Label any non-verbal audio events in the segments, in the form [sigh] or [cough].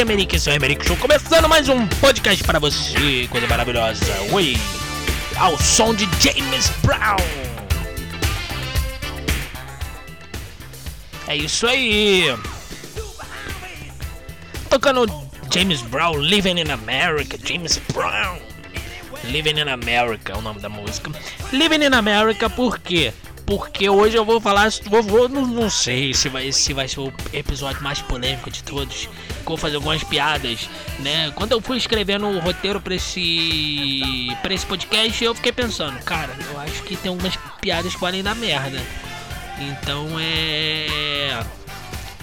William Merick, seu Emerick Show, começando mais um podcast para você, coisa maravilhosa. Oi, ao som de James Brown. É isso aí. Tocando James Brown, Living in America, James Brown. Living in America é o nome da música. Living in America por quê? Porque hoje eu vou falar, vou, vou não, não, sei se vai, se vai ser o episódio mais polêmico de todos. Vou fazer algumas piadas, né? Quando eu fui escrevendo o roteiro para esse para esse podcast, eu fiquei pensando, cara, eu acho que tem algumas piadas que podem dar merda. Então é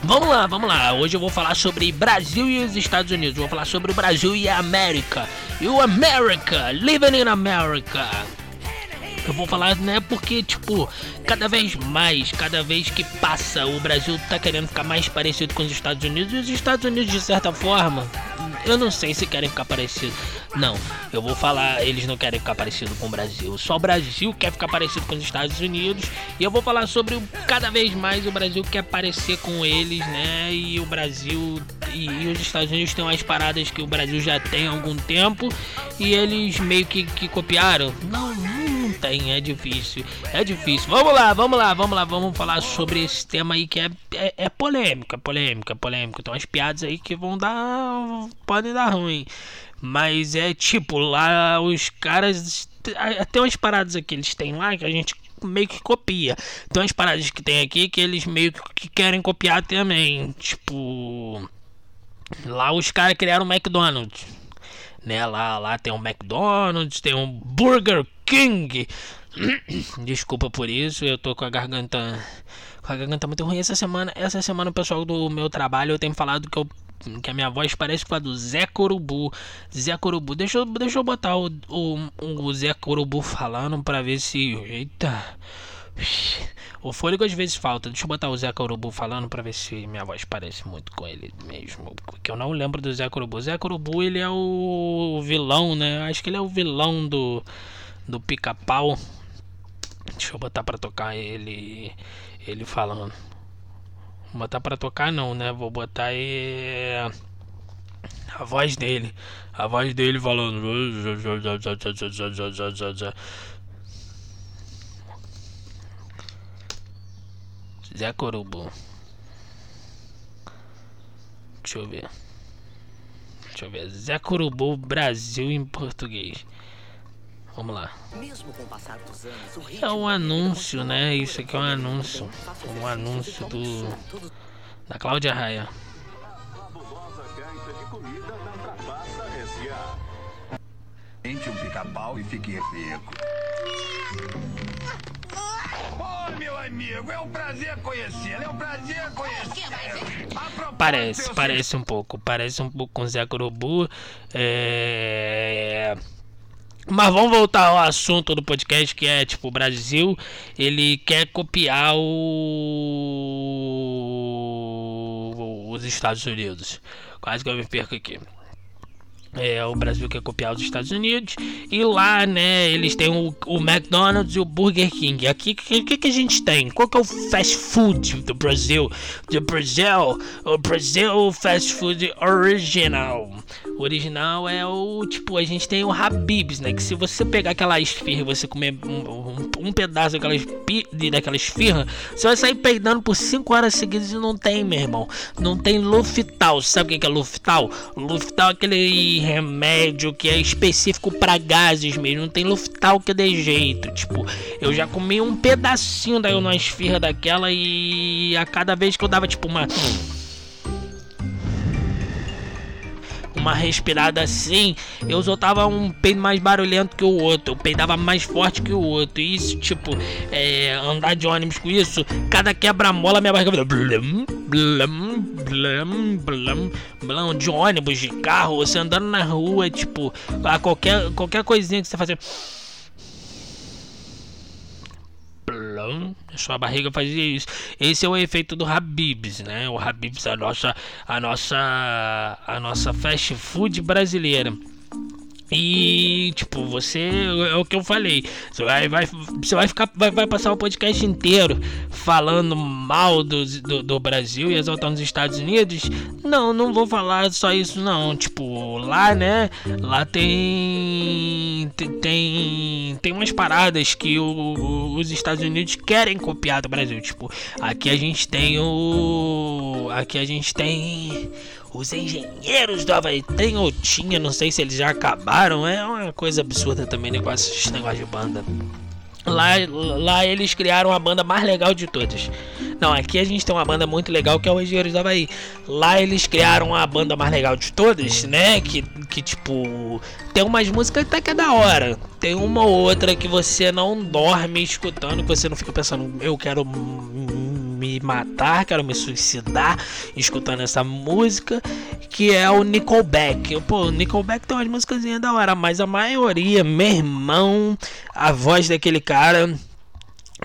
Vamos lá, vamos lá. Hoje eu vou falar sobre Brasil e os Estados Unidos. Vou falar sobre o Brasil e a América. E o America, living in America. Eu vou falar, né, porque, tipo, cada vez mais, cada vez que passa, o Brasil tá querendo ficar mais parecido com os Estados Unidos. E os Estados Unidos, de certa forma, eu não sei se querem ficar parecido. Não, eu vou falar, eles não querem ficar parecido com o Brasil. Só o Brasil quer ficar parecido com os Estados Unidos. E eu vou falar sobre cada vez mais o Brasil quer parecer com eles, né? E o Brasil e, e os Estados Unidos têm umas paradas que o Brasil já tem há algum tempo. E eles meio que, que copiaram. Não, não tem, é difícil. É difícil. Vamos lá, vamos lá, vamos lá, vamos falar sobre esse tema aí que é, é, é polêmico, é polêmico, é polêmico. Tem umas piadas aí que vão dar. podem dar ruim. Mas é tipo, lá os caras. Tem umas paradas aqui eles têm lá que a gente meio que copia. Tem umas paradas que tem aqui que eles meio que querem copiar também. Tipo. Lá os caras criaram o McDonald's. Né? Lá, lá tem um McDonald's, tem um Burger King. [coughs] Desculpa por isso, eu tô com a garganta. Com a garganta muito ruim essa semana. Essa semana o pessoal do meu trabalho eu tenho falado que eu que a minha voz parece com a do Zé Corubu. Zé Corubu, deixa eu, deixa eu botar o, o, o Zé Corubu falando pra ver se. Eita! O fôlego às vezes falta. Deixa eu botar o Zé Corubu falando pra ver se minha voz parece muito com ele mesmo. Porque eu não lembro do Zé Corubu. Zé Corubu, ele é o vilão, né? Acho que ele é o vilão do, do pica-pau. Deixa eu botar pra tocar ele, ele falando. Vou botar pra tocar não, né? Vou botar aí a voz dele. A voz dele falando. Zé Corubu. Deixa eu ver. Deixa eu ver. Zé Corubu Brasil em português. Vamos lá. É um anúncio, né? Isso aqui é um anúncio. Um anúncio do. Da Cláudia Raia. Enche um pica-pau e fique rico. Amigo, é um prazer conhecê-lo, é um prazer conhecê-lo. Parece, parece um pouco, parece um pouco com Zé Corubu. É. Mas vamos voltar ao assunto do podcast que é tipo o Brasil, ele quer copiar o... os Estados Unidos. Quase que eu me perco aqui. É, o Brasil quer copiar os Estados Unidos e lá, né, eles têm o, o McDonald's e o Burger King. Aqui, o que, que, a gente tem? Qual que é o fast food do Brasil? Do Brasil, o Brasil Fast Food Original. O original é o, tipo, a gente tem o Habib's, né, que se você pegar aquela esfirra e você comer um, um, um pedaço daquela, daquela esfirra, você vai sair peidando por 5 horas seguidas e não tem, meu irmão. Não tem Luftal. Sabe o que é Luftal? Luftal é aquele remédio que é específico para gases mesmo. Não tem Luftal que dê jeito. Tipo, eu já comi um pedacinho da esfirra daquela e a cada vez que eu dava tipo uma uma respirada assim, eu soltava um peido mais barulhento que o outro, eu peidava mais forte que o outro. E isso, tipo, é, andar de ônibus com isso, cada quebra-mola minha barriga blum, blum, blum, blum, de ônibus, de carro, você andando na rua, tipo, a qualquer, qualquer coisinha que você fazer sua barriga fazia isso. Esse é o efeito do Habibs, né? O Habibs, a nossa, a nossa, a nossa fast food brasileira. E, tipo, você. É o que eu falei. Você vai, vai, você vai ficar. Vai, vai passar o podcast inteiro falando mal do, do, do, Brasil e exaltando os Estados Unidos. Não, não vou falar só isso, não. Tipo, lá, né? Lá tem. Tem. Tem umas paradas que o, os Estados Unidos querem copiar do Brasil. Tipo, aqui a gente tem o. Aqui a gente tem os engenheiros do Havaí tem ou tinha, não sei se eles já acabaram. É uma coisa absurda também negócio, esse negócio de banda. Lá, lá eles criaram a banda mais legal de todas. Não, aqui a gente tem uma banda muito legal que é o Engenheiros do Havaí. Lá eles criaram a banda mais legal de todas, né? Que, que tipo. Tem umas músicas até que é da hora. Tem uma ou outra que você não dorme escutando, que você não fica pensando, eu quero me matar, quero me suicidar escutando essa música, que é o Nickelback. Pô, o Nickelback tem umas músicas da hora, mas a maioria, meu irmão, a voz daquele cara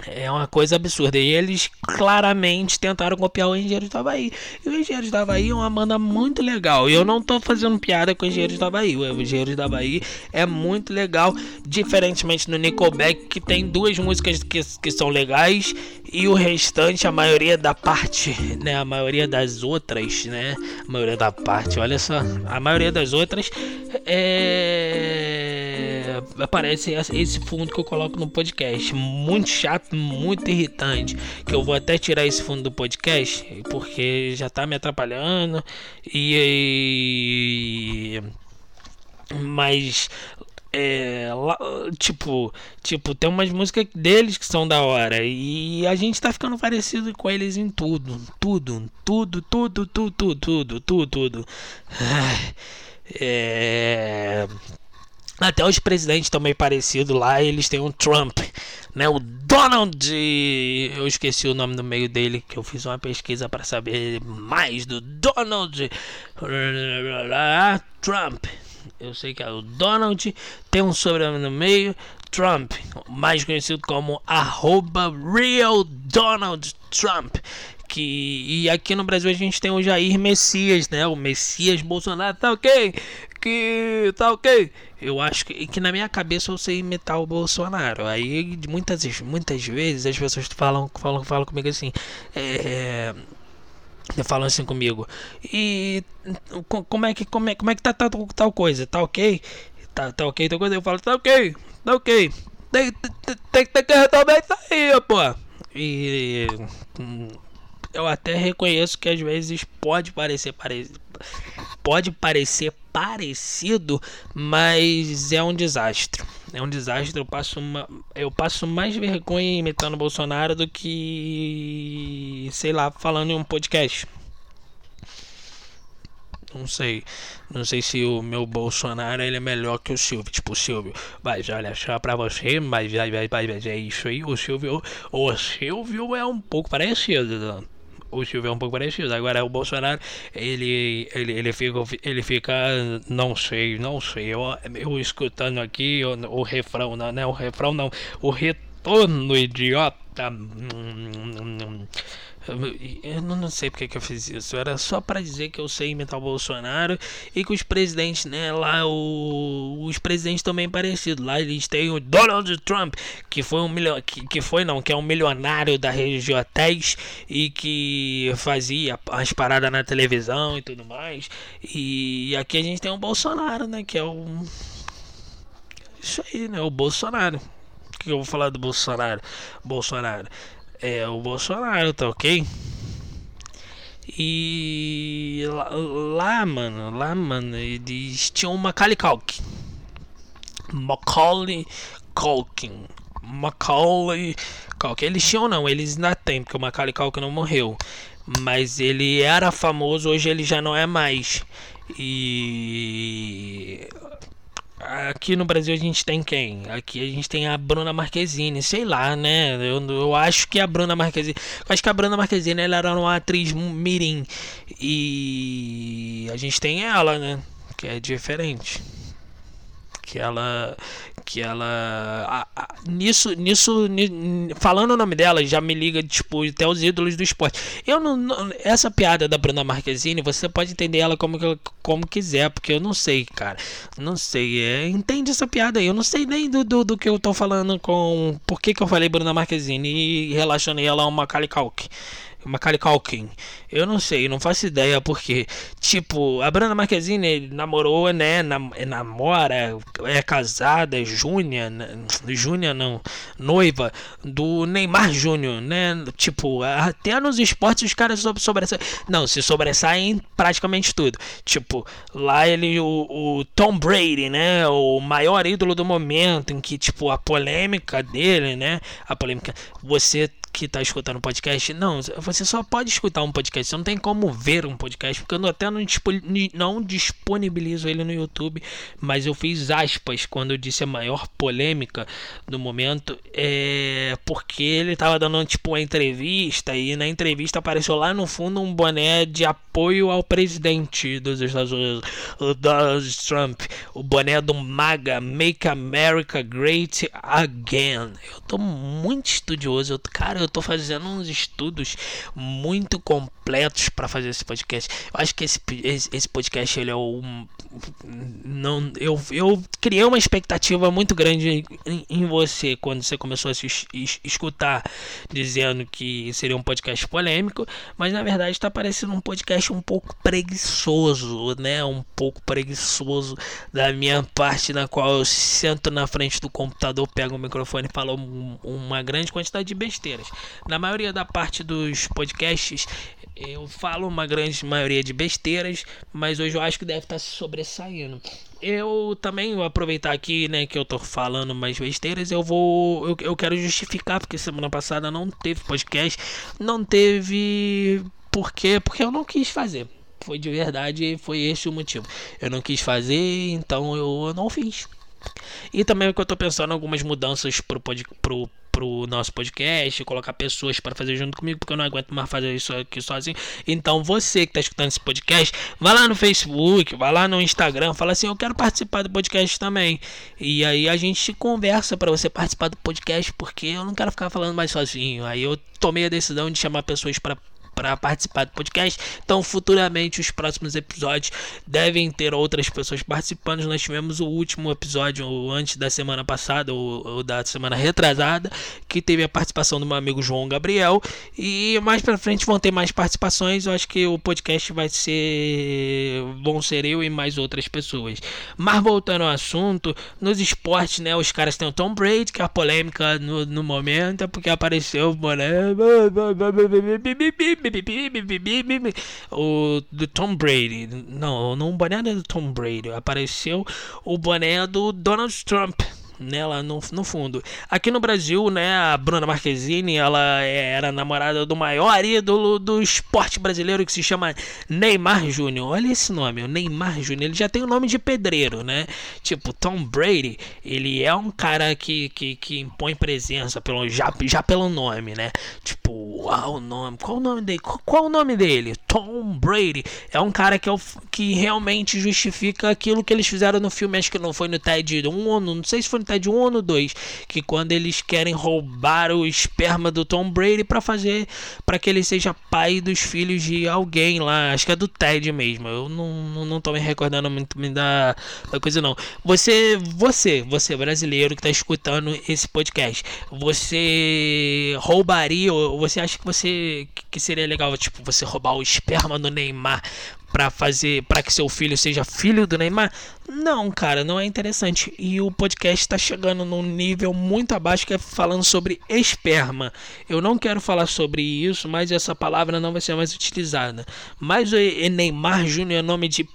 é uma coisa absurda. E eles claramente tentaram copiar o Engenheiros do Havaí. E o Engenheiros do Havaí é uma banda muito legal. E eu não tô fazendo piada com o Engenheiros do Havaí. O Engenheiros do Havaí é muito legal. Diferentemente do Nickelback, que tem duas músicas que, que são legais. E o restante, a maioria da parte, né? A maioria das outras, né? A maioria da parte, olha só. A maioria das outras é é, aparece esse fundo que eu coloco no podcast. Muito chato, muito irritante. Que eu vou até tirar esse fundo do podcast, porque já tá me atrapalhando. E. mas é, tipo, tipo, tem umas músicas deles que são da hora e a gente tá ficando parecido com eles em tudo, tudo, tudo, tudo, tudo, tudo, tudo, tudo. tudo. É, até os presidentes estão meio parecidos lá, eles têm um Trump, né? O Donald, eu esqueci o nome do meio dele, que eu fiz uma pesquisa para saber mais do Donald Trump. Eu sei que é o Donald, tem um sobrenome no meio, Trump, mais conhecido como arroba Real Donald Trump. Que, e aqui no Brasil a gente tem o Jair Messias, né? O Messias Bolsonaro, tá ok? Que tá ok? eu acho que, que, na minha cabeça eu sei imitar o Bolsonaro. Aí muitas, muitas vezes as pessoas falam, falam, falam comigo assim. É, falam assim comigo. E como é que como é, como é que tá, tá tal coisa? Tá ok? Tá, tá ok coisa? Eu falo, tá ok, tá ok. Tem, tem, tem, que resolver isso aí, pô. E eu até reconheço que às vezes pode parecer parecido pode parecer parecido, mas é um desastre. É um desastre. Eu passo, uma, eu passo mais vergonha imitando o Bolsonaro do que, sei lá, falando em um podcast. Não sei. Não sei se o meu Bolsonaro ele é melhor que o Silvio. Tipo, o Silvio, mas olha só pra você, mas, mas, mas é isso aí. O Silvio, o Silvio é um pouco parecido o Silvio é um pouco parecido. Agora o Bolsonaro, ele, ele, ele, fica, ele fica, não sei, não sei. Eu, eu escutando aqui o, o refrão, não, né? O refrão não, o retorno idiota. Eu não, sei porque que eu fiz isso. Era só para dizer que eu sei imitar o Bolsonaro e que os presidentes, né? Lá o, os presidentes também parecidos. Lá eles têm o Donald Trump, que foi um milhão, que, que foi não, que é um milionário da de hotéis e que fazia as paradas na televisão e tudo mais. E aqui a gente tem o Bolsonaro, né? Que é o isso aí, né? O Bolsonaro. O que eu vou falar do Bolsonaro? Bolsonaro é o Bolsonaro, tá ok? E lá, lá mano, lá, mano, eles tinham uma Macaulay. Macaulay Culkin. Macaulay Culkin. Eles tinham não, eles ainda têm, porque o Macaulay Culkin não morreu. Mas ele era famoso, hoje ele já não é mais. E Aqui no Brasil a gente tem quem? Aqui a gente tem a Bruna Marquezine, sei lá, né? Eu, eu acho que a Bruna Marquezine. Eu acho que a Bruna Marquezine ela era uma atriz mirim. E a gente tem ela, né? Que é diferente. Que ela que ela a, a, nisso nisso ni, falando o nome dela já me liga tipo até os ídolos do esporte. Eu não, não, essa piada da Bruna Marquezine você pode entender ela como como quiser porque eu não sei cara. Não sei é, entende essa piada aí. Eu não sei nem do, do, do, que eu tô falando com por que, que eu falei Bruna Marquezine e relacionei ela a uma Macaulay Culkin Macaulay Culkin. Eu não sei, não faço ideia porque, tipo, a Bruna Marquezine namorou, né, nam namora, é casada, é Júnior, né, Júnior não, noiva do Neymar Júnior, né? Tipo, até nos esportes os caras sobressaem, não, se sobressaem praticamente tudo. Tipo, lá ele, o, o Tom Brady, né, o maior ídolo do momento, em que, tipo, a polêmica dele, né, a polêmica, você que está escutando o podcast, não, você só pode escutar um podcast, você não tem como ver um podcast, porque eu até não, não disponibilizo ele no YouTube, mas eu fiz aspas quando eu disse a maior polêmica do momento, é porque ele estava dando tipo uma entrevista e na entrevista apareceu lá no fundo um boné de apoio ao presidente dos Estados Unidos, Donald Trump, o boné do MAGA, Make America Great Again. Eu tô muito estudioso, eu, cara, eu tô fazendo uns estudos muito completos para fazer esse podcast. Eu acho que esse, esse, podcast ele é um não eu, eu criei uma expectativa muito grande em, em você quando você começou a se es, escutar dizendo que seria um podcast polêmico, mas na verdade está parecendo um podcast um pouco preguiçoso, né? Um pouco preguiçoso da minha parte na qual eu sento na frente do computador, pego o microfone e falo um, uma grande quantidade de besteiras. Na maioria da parte dos podcasts, eu falo uma grande maioria de besteiras, mas hoje eu acho que deve estar se sobressaindo. Eu também vou aproveitar aqui, né, que eu tô falando mais besteiras, eu vou eu, eu quero justificar porque semana passada não teve podcast, não teve por quê? Porque eu não quis fazer. Foi de verdade, foi esse o motivo. Eu não quis fazer, então eu não fiz. E também que eu tô pensando algumas mudanças pro, pod, pro pro nosso podcast, colocar pessoas para fazer junto comigo, porque eu não aguento mais fazer isso aqui sozinho. Então você que tá escutando esse podcast, vai lá no Facebook, vai lá no Instagram, fala assim: "Eu quero participar do podcast também". E aí a gente conversa para você participar do podcast, porque eu não quero ficar falando mais sozinho. Aí eu tomei a decisão de chamar pessoas para para participar do podcast. Então, futuramente, os próximos episódios devem ter outras pessoas participando. Nós tivemos o último episódio antes da semana passada, ou, ou da semana retrasada, que teve a participação do meu amigo João Gabriel. E mais para frente vão ter mais participações. Eu acho que o podcast vai ser. vão ser eu e mais outras pessoas. Mas voltando ao assunto, nos esportes, né? Os caras têm o Tom Brady, que é a polêmica no, no momento, é porque apareceu, mano o do Tom Brady. Não, não o boné do Tom Brady. Apareceu o boné do Donald Trump né, lá no, no fundo. Aqui no Brasil, né, a Bruna Marquezine, ela era namorada do maior ídolo do esporte brasileiro que se chama Neymar Júnior. Olha esse nome, o Neymar Júnior. Ele já tem o nome de pedreiro, né? Tipo, Tom Brady, ele é um cara que, que, que impõe presença pelo, já, já pelo nome, né? Tipo, uau, o nome. Qual o nome dele? Qual, qual, o nome dele? Tom Brady. É um cara que, é o, que realmente justifica aquilo que eles fizeram no filme. Acho que não foi no TED 1 ou não sei se foi no TED 1 ou no 2. Que quando eles querem roubar o esperma do Tom Brady para fazer. para que ele seja pai dos filhos de alguém lá. Acho que é do TED mesmo. Eu não, não, não tô me recordando muito da, da coisa não. Você, você, você brasileiro que tá escutando esse podcast. Você roubaria ou você acha que você que seria legal, tipo, você roubar o esperma do Neymar para fazer para que seu filho seja filho do Neymar? Não, cara, não é interessante. E o podcast está chegando num nível muito abaixo que é falando sobre esperma. Eu não quero falar sobre isso, mas essa palavra não vai ser mais utilizada. Mas o Neymar Júnior é nome de.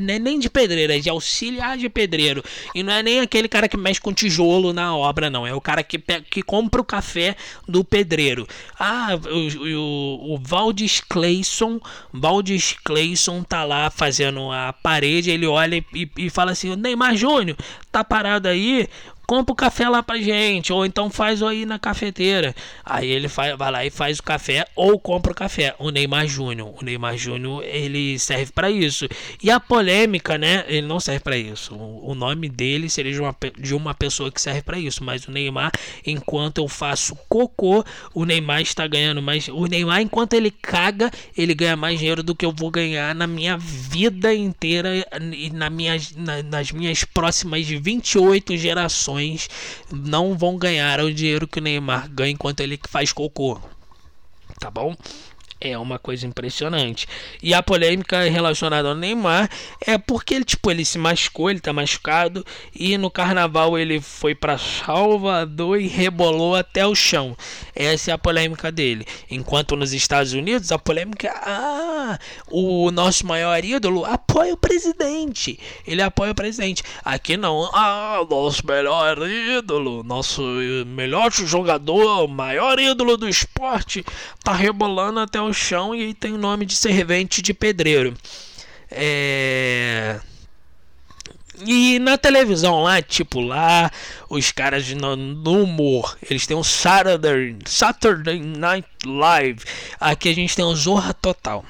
Não é nem de pedreiro, é de auxiliar de pedreiro. E não é nem aquele cara que mexe com tijolo na obra, não. É o cara que, que compra o café do pedreiro. Ah, o, o, o Valdis Clayson. Valdis Clayson tá lá fazendo a parede. Ele olha e e, fala assim: Neymar Júnior, tá parado aí compra o café lá pra gente, ou então faz aí na cafeteira. Aí ele vai, vai lá e faz o café ou compra o café. O Neymar Júnior, o Neymar Júnior, ele serve para isso. E a polêmica, né? Ele não serve para isso. O, o, nome dele seria de uma, de uma pessoa que serve para isso, mas o Neymar, enquanto eu faço cocô, o Neymar está ganhando mais. O Neymar, enquanto ele caga, ele ganha mais dinheiro do que eu vou ganhar na minha vida inteira e na minha, na, nas minhas próximas 28 gerações. Não vão ganhar o dinheiro que o Neymar ganha enquanto ele faz cocô. Tá bom? É uma coisa impressionante. E a polêmica relacionada ao Neymar é porque ele, tipo, ele se machucou, ele tá machucado e no carnaval ele foi para Salvador e rebolou até o chão. Essa é a polêmica dele. Enquanto nos Estados Unidos a polêmica é, ah, o nosso maior ídolo apoia o presidente. Ele apoia o presidente. Aqui não. Ah, nosso melhor ídolo, nosso melhor jogador, maior ídolo do esporte tá rebolando até o no chão e tem o nome de servente de pedreiro. É... E na televisão lá, tipo lá, os caras no, no, humor, eles têm um Saturday, Saturday Night Live. Aqui a gente tem um Zorra Total.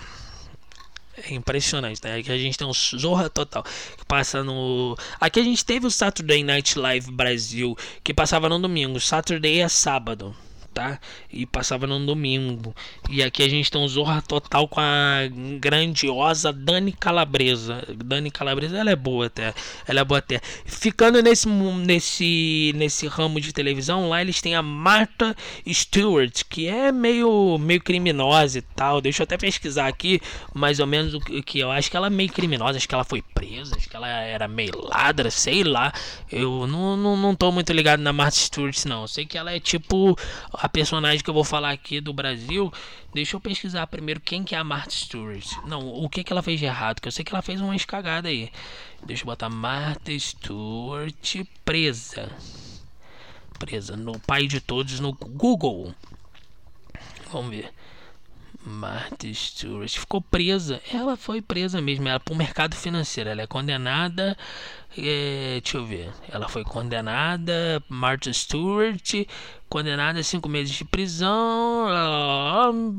É impressionante, né? Aqui a gente tem um Zorra Total que passa no. Aqui a gente teve o Saturday Night Live Brasil que passava no domingo. Saturday é sábado tá? E passava no domingo. E aqui a gente tem um Zorra Total com a grandiosa Dani Calabresa. Dani Calabresa, ela é boa até. Ela é boa até. Ficando nesse, nesse, nesse ramo de televisão, lá eles têm a Martha Stewart, que é meio, meio criminosa e tal. Deixa eu até pesquisar aqui, mais ou menos o que eu acho que ela é meio criminosa. Acho que ela foi presa, acho que ela era meio ladra, sei lá. Eu não, não, não tô muito ligado na Martha Stewart, não. Eu sei que ela é tipo a personagem que eu vou falar aqui do Brasil, deixa eu pesquisar primeiro quem que é a Martha Stewart. Não, o que que ela fez de errado, que eu sei que ela fez uma escagada aí. Deixa eu botar Martha Stewart presa. Presa no pai de todos no Google. Vamos ver. Martha Stewart ficou presa. Ela foi presa mesmo. Ela para o mercado financeiro. Ela é condenada. É, deixa eu ver. Ela foi condenada. Martha Stewart condenada a cinco meses de prisão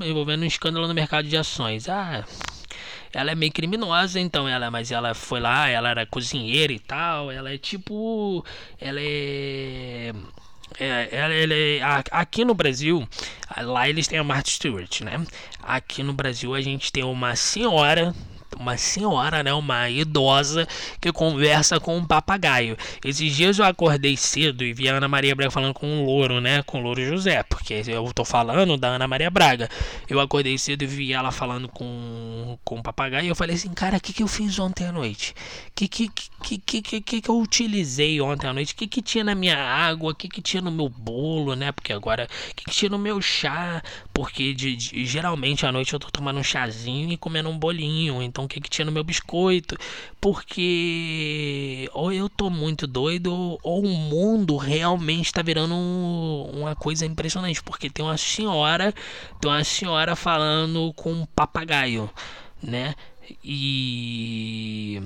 envolvendo um escândalo no mercado de ações. Ah, ela é meio criminosa, então ela, mas ela foi lá, ela era cozinheira e tal. Ela é tipo, ela é é, é, aqui no Brasil, lá eles têm a Martha Stewart, né? Aqui no Brasil a gente tem uma senhora uma senhora, né, uma idosa que conversa com um papagaio. Esses dias eu acordei cedo e vi a Ana Maria Braga falando com um louro, né, com o louro José, porque eu tô falando da Ana Maria Braga. Eu acordei cedo e vi ela falando com, com um papagaio e eu falei assim, cara, o que, que eu fiz ontem à noite? O que que, que, que, que, que, eu utilizei ontem à noite? O que, que tinha na minha água? O que, que tinha no meu bolo, né? Porque agora, o que, que tinha no meu chá? Porque de, de, geralmente à noite eu tô tomando um chazinho e comendo um bolinho, então que, que tinha no meu biscoito, porque ou eu tô muito doido ou o mundo realmente está virando um, uma coisa impressionante, porque tem uma senhora, tem uma senhora falando com um papagaio, né? E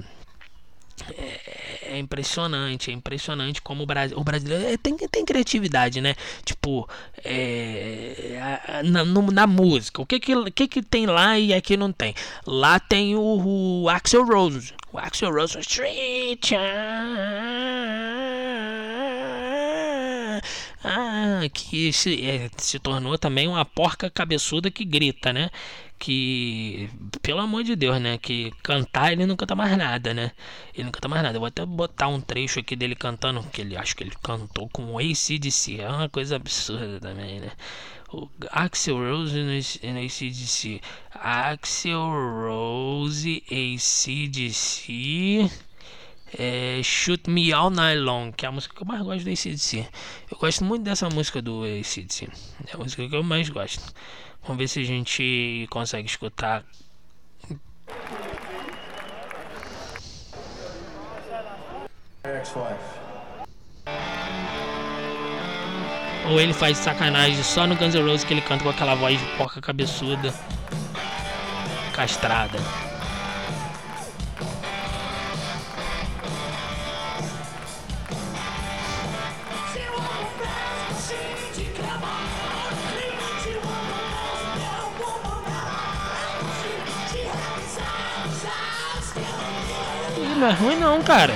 é, é, impressionante, é impressionante como o, Brasil, o brasileiro é, tem, tem criatividade, né? Tipo, é, na, no, na música, o que que, que que tem lá e aqui não tem? Lá tem o, o Axel Rose, o Axel Rose, Street que se, é, se tornou também uma porca cabeçuda que grita, né? Que, pelo amor de Deus, né? Que cantar ele não canta mais nada, né? Ele não canta mais nada. Eu vou até botar um trecho aqui dele cantando, que ele acho que ele cantou com o ACDC. É uma coisa absurda também, né? O Axel Rose no ACDC. Axel Rose ACDC é Shoot Me All Night Long, que é a música que eu mais gosto do ACDC. Eu gosto muito dessa música do ACDC. É a música que eu mais gosto. Vamos ver se a gente consegue escutar. Ou ele faz sacanagem só no Guns N' Roses que ele canta com aquela voz de porca cabeçuda, castrada. É ruim não, cara.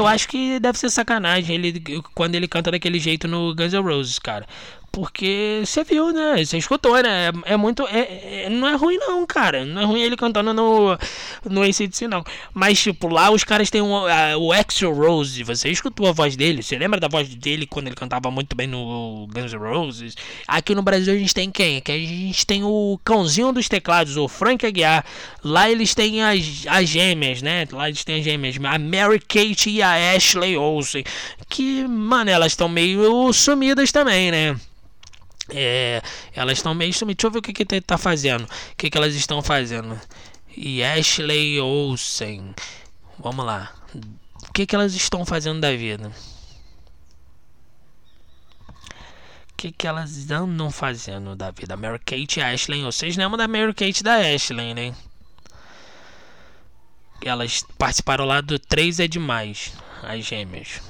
Eu acho que deve ser sacanagem ele quando ele canta daquele jeito no Guns N' Roses, cara. Porque você viu, né? Você escutou, né? É, é muito. É, é, não é ruim, não, cara. Não é ruim ele cantando no, no ACDC, não. Mas, tipo, lá os caras têm um, uh, o Axel Rose. Você escutou a voz dele? Você lembra da voz dele quando ele cantava muito bem no Guns N' Roses? Aqui no Brasil a gente tem quem? Aqui a gente tem o cãozinho dos teclados, o Frank Aguiar. Lá eles têm as, as gêmeas, né? Lá eles têm as gêmeas. A Mary Kate e a Ashley Olsen. Que, mano, elas estão meio sumidas também, né? É, elas estão meio sumidas. Deixa eu ver o que, que tá fazendo. O que, que elas estão fazendo. E Ashley Olsen. Vamos lá. O que, que elas estão fazendo da vida? O que, que elas andam fazendo da vida? Mary Kate e Ashley. Vocês lembram da Mary Kate da Ashley, né? Elas participaram lá do 3 é demais. As gêmeas.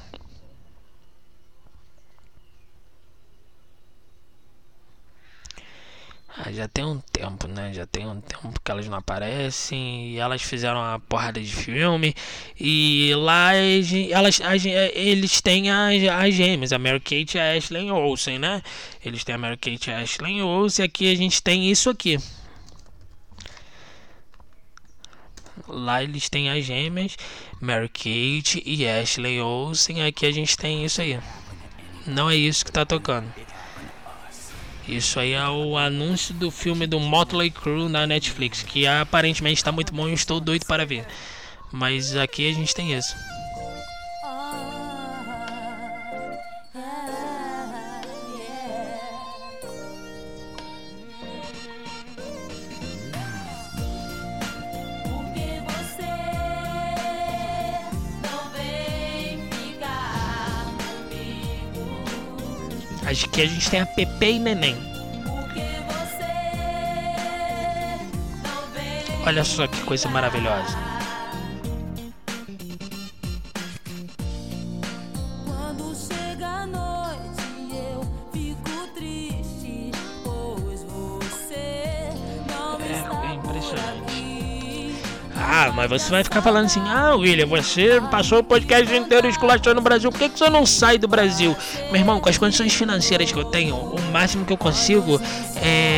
Ah, já tem um tempo, né? Já tem um tempo que elas não aparecem e elas fizeram uma porrada de filme e lá elas, as, eles têm as, as gêmeas, a Mary Kate e a Ashley Olsen, né? Eles têm a Mary Kate e a Ashley Olsen e aqui a gente tem isso aqui. Lá eles têm as gêmeas, Mary Kate e Ashley Olsen, aqui a gente tem isso aí. Não é isso que tá tocando. Isso aí é o anúncio do filme do Motley Crue na Netflix, que aparentemente está muito bom e eu estou doido para ver. Mas aqui a gente tem isso. Que a gente tem a Pepe e Neném. Olha só que coisa maravilhosa. Você vai ficar falando assim: ah, William, você passou o podcast inteiro esculachando no Brasil, por que, que você não sai do Brasil? Meu irmão, com as condições financeiras que eu tenho, o máximo que eu consigo é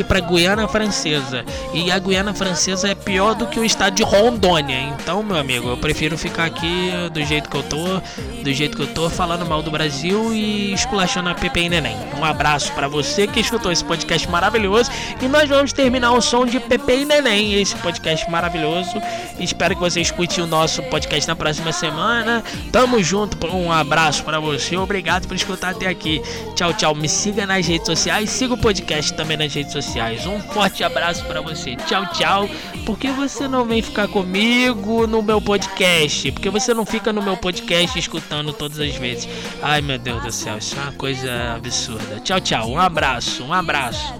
ir para Guiana Francesa. E a Guiana Francesa é pior do que o estado de Rondônia. Então, meu amigo, eu prefiro ficar aqui do jeito que eu tô, do jeito que eu tô, falando mal do Brasil e esculachando a Pepe e Neném. Um abraço para você que escutou esse podcast maravilhoso. E nós vamos terminar o som de Pepe e Neném, esse podcast maravilhoso. Espero que você escute o nosso podcast na próxima semana. Tamo junto, um abraço para você. Obrigado por escutar até aqui. Tchau, tchau. Me siga nas redes sociais, siga o podcast também nas redes sociais sociais. Um forte abraço para você. Tchau, tchau. Por que você não vem ficar comigo no meu podcast? Porque você não fica no meu podcast escutando todas as vezes. Ai, meu Deus do céu, isso é uma coisa absurda. Tchau, tchau. Um abraço, um abraço.